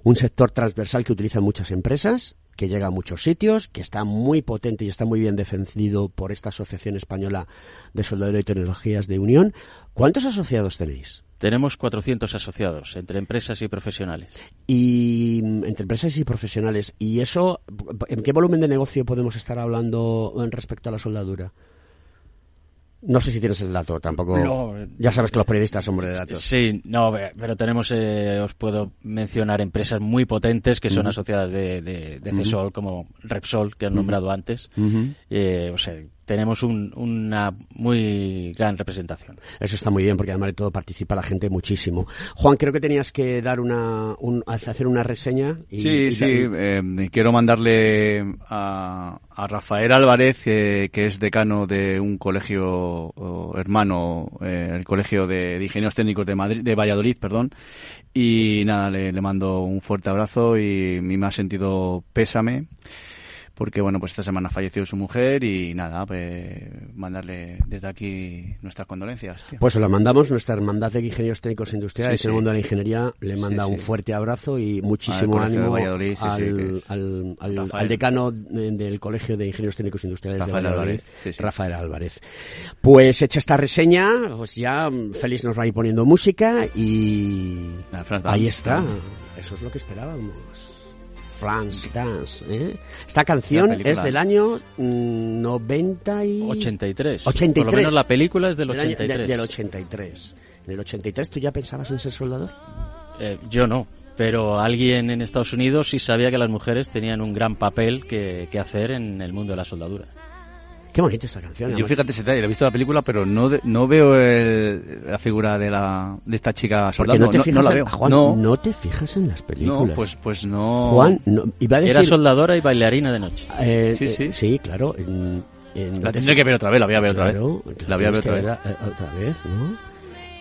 un sector transversal que utilizan muchas empresas, que llega a muchos sitios, que está muy potente y está muy bien defendido por esta Asociación Española de Soldadura y Tecnologías de Unión. ¿Cuántos asociados tenéis? Tenemos 400 asociados, entre empresas y profesionales. Y mm, entre empresas y profesionales. ¿Y eso, en qué volumen de negocio podemos estar hablando en respecto a la soldadura? No sé si tienes el dato, tampoco. ya sabes que los periodistas son de datos. Sí, no, pero tenemos, eh, os puedo mencionar empresas muy potentes que son asociadas de, de, CESOL, como Repsol, que han nombrado antes. eh, o sea, tenemos una muy gran representación. Eso está muy bien porque además de todo participa la gente muchísimo. Juan, creo que tenías que dar una, hacer una reseña. sí, sí. Eh, quiero mandarle a, Rafael Álvarez, que es decano de un colegio hermano, eh, el Colegio de, Ingenieros Técnicos de Madrid, de Valladolid, perdón. Y nada, le, le mando un fuerte abrazo y me ha sentido pésame porque bueno, pues esta semana falleció su mujer y nada, pues mandarle desde aquí nuestras condolencias. Pues se la mandamos, nuestra hermandad de ingenieros técnicos industriales en el mundo de la ingeniería le manda un fuerte abrazo y muchísimo ánimo al, decano del Colegio de Ingenieros Técnicos Industriales de Valladolid, Rafael Álvarez. Pues hecha esta reseña, pues ya Félix nos va a ir poniendo música y ahí está. Eso es lo que esperábamos. France Dance. ¿eh? Esta canción es del año 90 mm, y... 83. 83. Por lo menos la película es del 83. Del, del 83. ¿En el 83 tú ya pensabas en ser soldador? Eh, yo no pero alguien en Estados Unidos sí sabía que las mujeres tenían un gran papel que, que hacer en el mundo de la soldadura. Qué bonita esta canción. Yo fíjate, se he visto la película, pero no, no veo la figura de, la, de esta chica soldado. No, no, la veo. Juan, no. te fijas en las películas. No, pues, pues no. Juan, iba a decir... Era soldadora y bailarina de noche. Eh, sí, sí. sí, claro. la tendré que ver otra vez, la voy a ver otra vez. La voy a ver otra vez. Eh, otra vez, ¿no?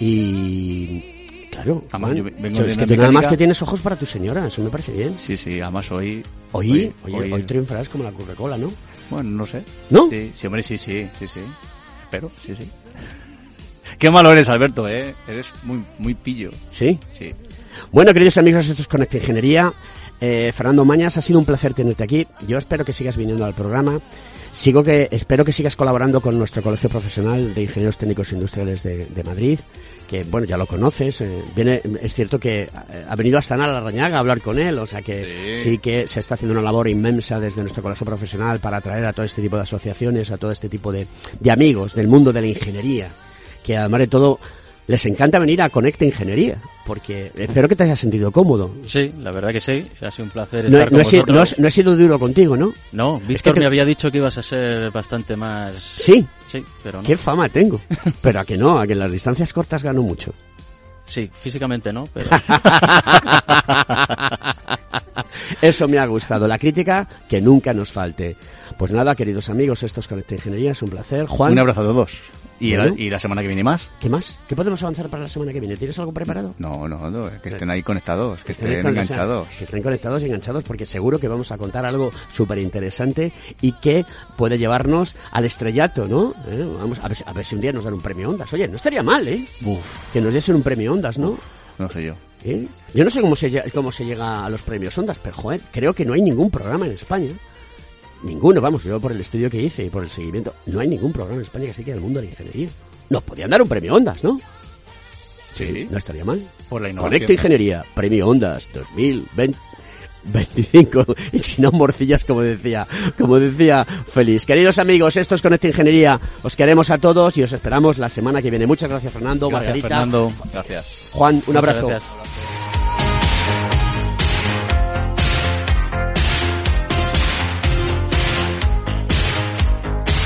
Y... Claro, además, yo vengo es que tú nada más que tienes ojos para tu señora, eso me parece bien. Sí, sí, además hoy... Hoy, hoy, hoy, hoy triunfarás como la Coca-Cola, ¿no? Bueno, no sé. ¿No? Sí, sí, hombre, sí, sí, sí, sí. Pero, sí, sí. <laughs> Qué malo eres, Alberto, ¿eh? Eres muy, muy pillo. ¿Sí? Sí. Bueno, queridos amigos, esto es Conecta Ingeniería. Eh, Fernando Mañas, ha sido un placer tenerte aquí. Yo espero que sigas viniendo al programa. Sigo que, espero que sigas colaborando con nuestro Colegio Profesional de Ingenieros Técnicos Industriales de, de Madrid que bueno, ya lo conoces, eh, viene, es cierto que eh, ha venido hasta Nala Rañaga a hablar con él, o sea que sí. que se está haciendo una labor inmensa desde nuestro colegio profesional para atraer a todo este tipo de asociaciones, a todo este tipo de, de amigos del mundo de la ingeniería, que además de todo les encanta venir a Conecta Ingeniería, porque espero que te hayas sentido cómodo. Sí, la verdad que sí, ha sido un placer estar no, con vosotros. No, he sido duro contigo, ¿no? No, Víctor me había dicho que ibas a ser bastante más... Sí, sí, pero no. Qué fama tengo, <laughs> pero a que no, a que en las distancias cortas gano mucho. Sí, físicamente no, pero... <laughs> Eso me ha gustado, la crítica que nunca nos falte. Pues nada, queridos amigos, esto es Conecta Ingeniería, es un placer. Juan. Un abrazo a todos. ¿Y, la semana que viene más? ¿Qué más? ¿Qué podemos avanzar para la semana que viene? ¿Tienes algo preparado? No, no, que estén ahí conectados, que, estén, enganchados. que estén conectados y enganchados porque seguro que vamos a contar algo súper interesante y que puede llevarnos al estrellato, ¿no? ¿Eh? Vamos a ver, a ver, si un día nos dan un premio Ondas. Oye, no estaría mal, ¿eh? Que nos diesen un premio Ondas, ¿no? no sé yo. ¿Eh? Yo no sé cómo se, cómo se llega a los premios Ondas, pero joder, creo que no hay ningún programa en España Ninguno, vamos, yo por el estudio que hice y por el seguimiento, no hay ningún programa en España que se quede el mundo de la ingeniería. Nos podían dar un premio Ondas, ¿no? Sí. No estaría mal. Por la innovación. Conecta Ingeniería, premio Ondas 2025. <laughs> Y si no, morcillas, como decía, como decía Feliz. Queridos amigos, esto es Conecta Ingeniería. Os queremos a todos y os esperamos la semana que viene. Muchas gracias, Fernando, gracias, Margarita. Fernando. Gracias. Juan, un abrazo. Gracias.